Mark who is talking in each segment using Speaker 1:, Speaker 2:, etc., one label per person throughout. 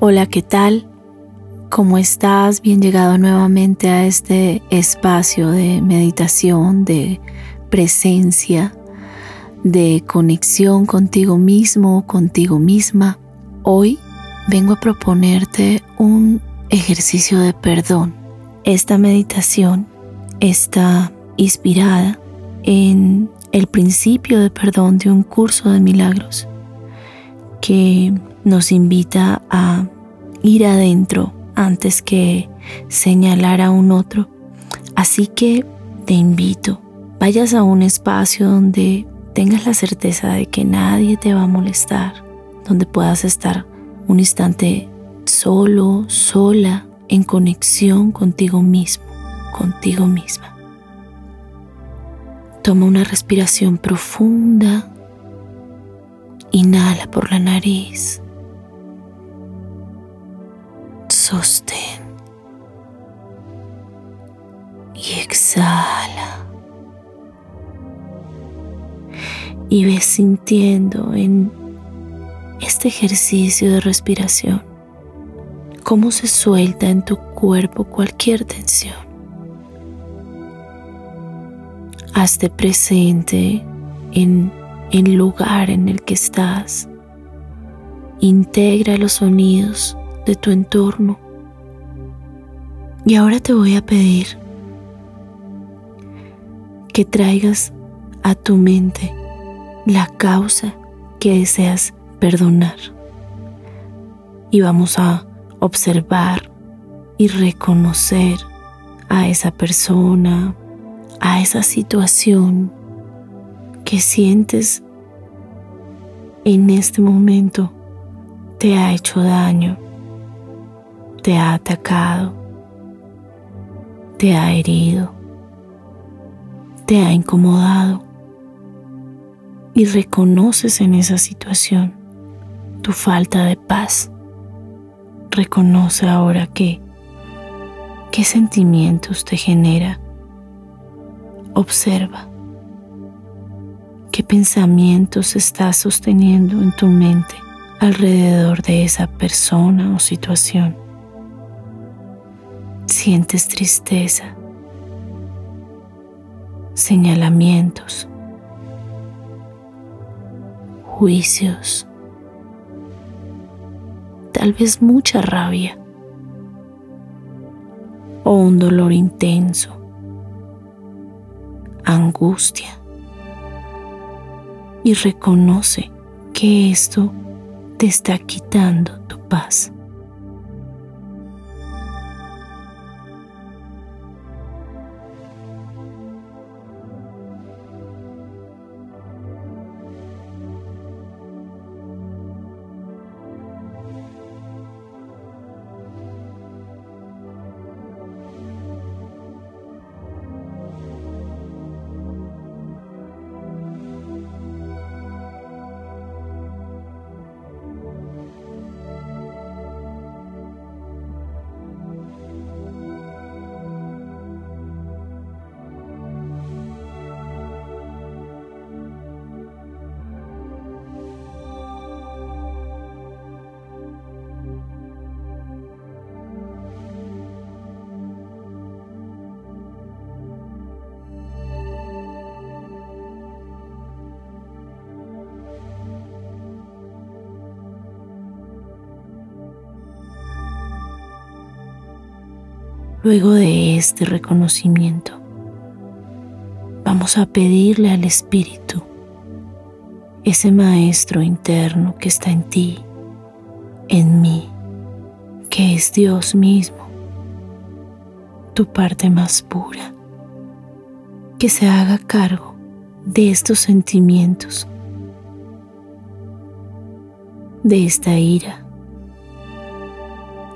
Speaker 1: Hola, ¿qué tal? ¿Cómo estás? Bien llegado nuevamente a este espacio de meditación, de presencia, de conexión contigo mismo, contigo misma. Hoy vengo a proponerte un ejercicio de perdón. Esta meditación está inspirada en el principio de perdón de un curso de milagros que nos invita a ir adentro antes que señalar a un otro. Así que te invito, vayas a un espacio donde tengas la certeza de que nadie te va a molestar, donde puedas estar un instante solo, sola, en conexión contigo mismo, contigo misma. Toma una respiración profunda. Inhala por la nariz. Sostén. Y exhala. Y ves sintiendo en este ejercicio de respiración cómo se suelta en tu cuerpo cualquier tensión. Hazte presente en el lugar en el que estás. Integra los sonidos tu entorno. Y ahora te voy a pedir que traigas a tu mente la causa que deseas perdonar. Y vamos a observar y reconocer a esa persona, a esa situación que sientes en este momento te ha hecho daño te ha atacado, te ha herido, te ha incomodado y reconoces en esa situación tu falta de paz. Reconoce ahora que qué sentimientos te genera. Observa qué pensamientos estás sosteniendo en tu mente alrededor de esa persona o situación sientes tristeza, señalamientos, juicios, tal vez mucha rabia o un dolor intenso, angustia. Y reconoce que esto te está quitando tu paz. Luego de este reconocimiento, vamos a pedirle al Espíritu, ese Maestro interno que está en ti, en mí, que es Dios mismo, tu parte más pura, que se haga cargo de estos sentimientos, de esta ira,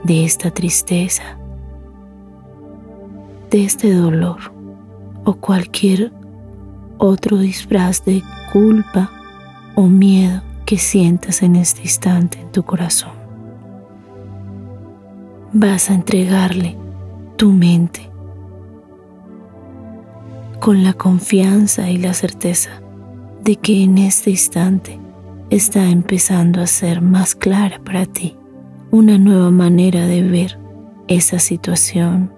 Speaker 1: de esta tristeza de este dolor o cualquier otro disfraz de culpa o miedo que sientas en este instante en tu corazón. Vas a entregarle tu mente con la confianza y la certeza de que en este instante está empezando a ser más clara para ti una nueva manera de ver esa situación,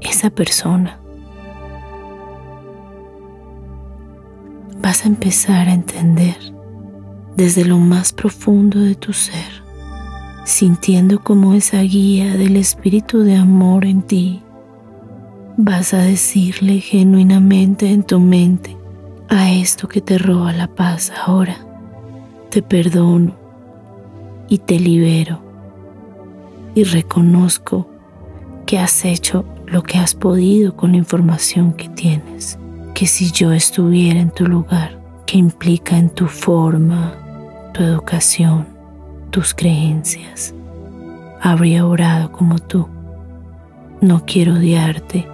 Speaker 1: esa persona. Vas a empezar a entender desde lo más profundo de tu ser, sintiendo como esa guía del espíritu de amor en ti. Vas a decirle genuinamente en tu mente a esto que te roba la paz ahora. Te perdono y te libero y reconozco que has hecho lo que has podido con la información que tienes, que si yo estuviera en tu lugar, que implica en tu forma, tu educación, tus creencias, habría orado como tú. No quiero odiarte,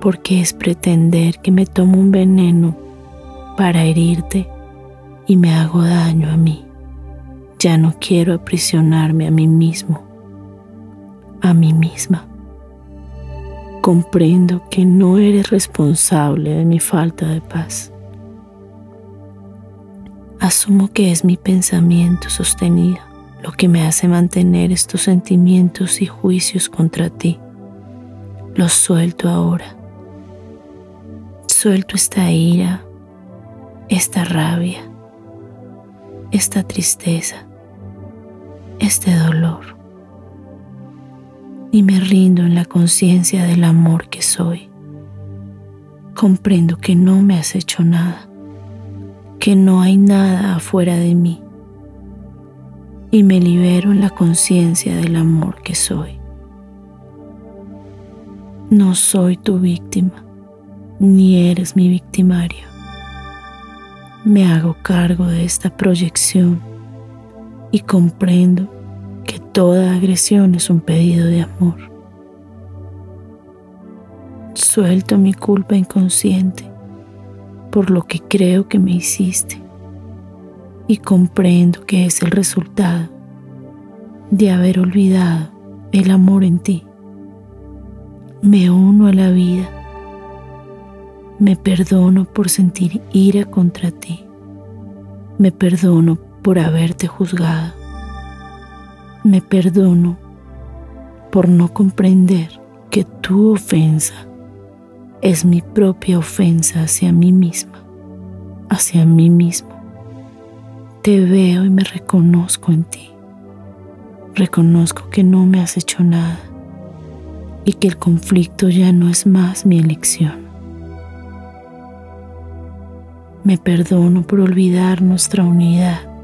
Speaker 1: porque es pretender que me tomo un veneno para herirte y me hago daño a mí. Ya no quiero aprisionarme a mí mismo, a mí misma. Comprendo que no eres responsable de mi falta de paz. Asumo que es mi pensamiento sostenido lo que me hace mantener estos sentimientos y juicios contra ti. Los suelto ahora. Suelto esta ira, esta rabia, esta tristeza, este dolor. Y me rindo en la conciencia del amor que soy. Comprendo que no me has hecho nada, que no hay nada afuera de mí. Y me libero en la conciencia del amor que soy. No soy tu víctima, ni eres mi victimario me hago cargo de esta proyección y comprendo toda agresión es un pedido de amor. Suelto mi culpa inconsciente por lo que creo que me hiciste y comprendo que es el resultado de haber olvidado el amor en ti. Me uno a la vida me perdono por sentir ira contra ti. Me perdono por haberte juzgado. Me perdono por no comprender que tu ofensa es mi propia ofensa hacia mí misma, hacia mí mismo. Te veo y me reconozco en ti. Reconozco que no me has hecho nada y que el conflicto ya no es más mi elección. Me perdono por olvidar nuestra unidad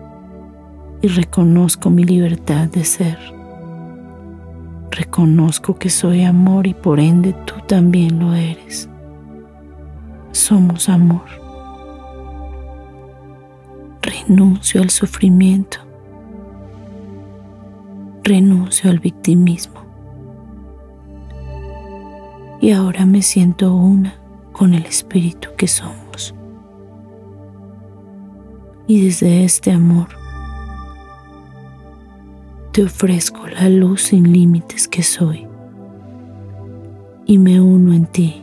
Speaker 1: y reconozco mi libertad de ser. Reconozco que soy amor y por ende tú también lo eres. Somos amor. Renuncio al sufrimiento. Renuncio al victimismo. Y ahora me siento una con el espíritu que somos y desde este amor te ofrezco la luz sin límites que soy y me uno en ti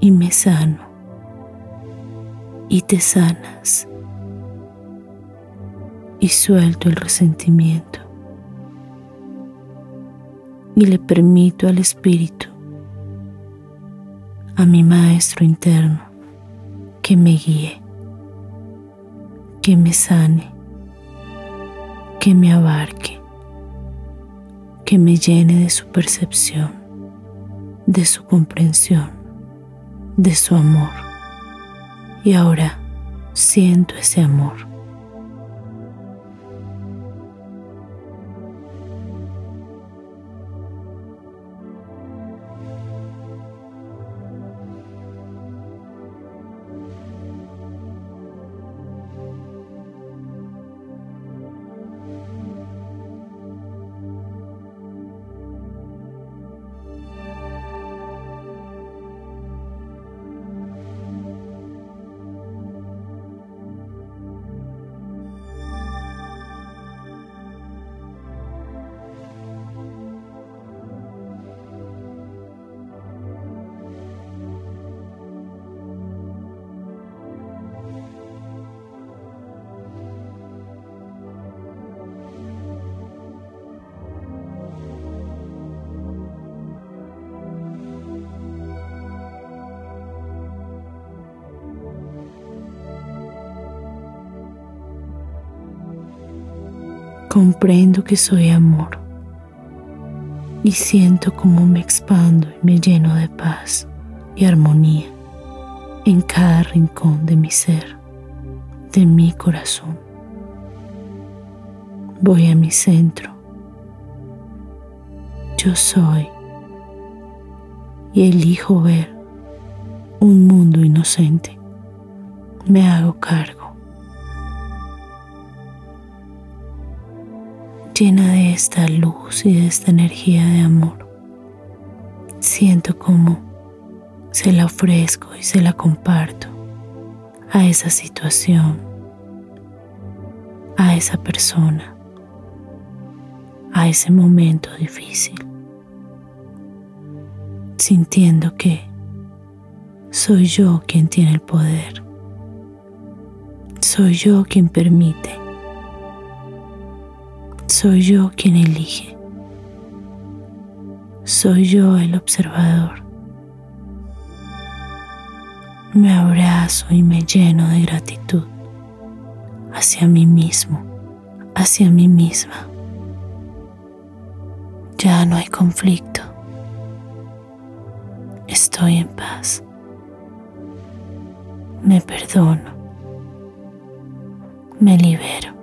Speaker 1: y me sano y te sanas y suelto el resentimiento y le permito al espíritu, a mi maestro interno, que me guíe que me sane, que me abarque, que me llene de su percepción, de su comprensión, de su amor. Y ahora siento ese amor Comprendo que soy amor y siento como me expando y me lleno de paz y armonía en cada rincón de mi ser, de mi corazón. Voy a mi centro. Yo soy y elijo ver un mundo inocente. Me hago cargo. Llena de esta luz y de esta energía de amor. Siento como se la ofrezco y se la comparto a esa situación, a esa persona, a ese momento difícil, sintiendo que soy yo quien tiene el poder, soy yo quien permite soy yo quien elige. Soy yo el observador. Me abrazo y me lleno de gratitud hacia mí mismo, hacia mí misma. Ya no hay conflicto. Estoy en paz. Me perdono. Me libero.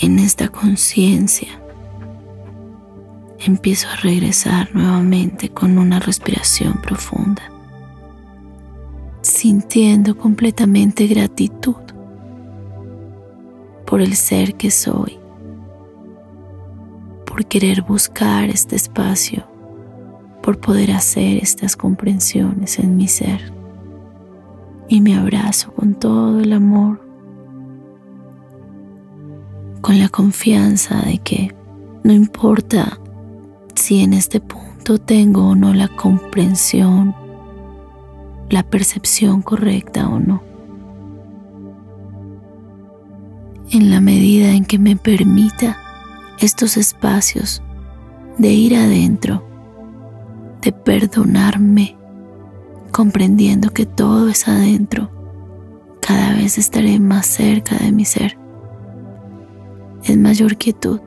Speaker 1: En esta conciencia empiezo a regresar nuevamente con una respiración profunda, sintiendo completamente gratitud por el ser que soy, por querer buscar este espacio, por poder hacer estas comprensiones en mi ser. Y me abrazo con todo el amor con la confianza de que no importa si en este punto tengo o no la comprensión, la percepción correcta o no. En la medida en que me permita estos espacios de ir adentro, de perdonarme, comprendiendo que todo es adentro, cada vez estaré más cerca de mi ser en mayor quietud,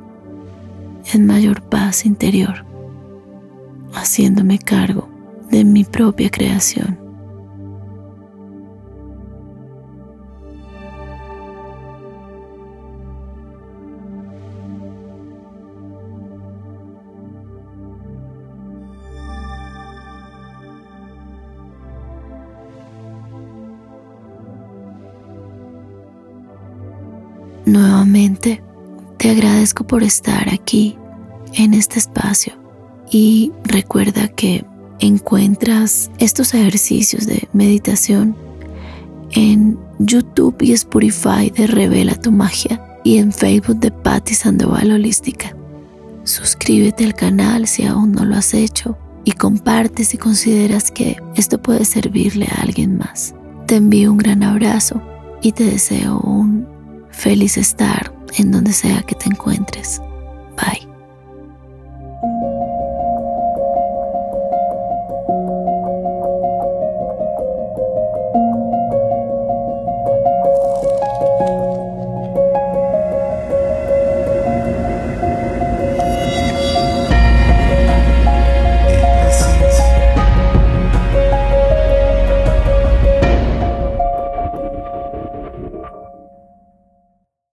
Speaker 1: en mayor paz interior, haciéndome cargo de mi propia creación. Te agradezco por estar aquí en este espacio y recuerda que encuentras estos ejercicios de meditación en YouTube y Spotify de Revela tu Magia y en Facebook de Patti Sandoval Holística. Suscríbete al canal si aún no lo has hecho y comparte si consideras que esto puede servirle a alguien más. Te envío un gran abrazo y te deseo un feliz estar en donde sea que te encuentres.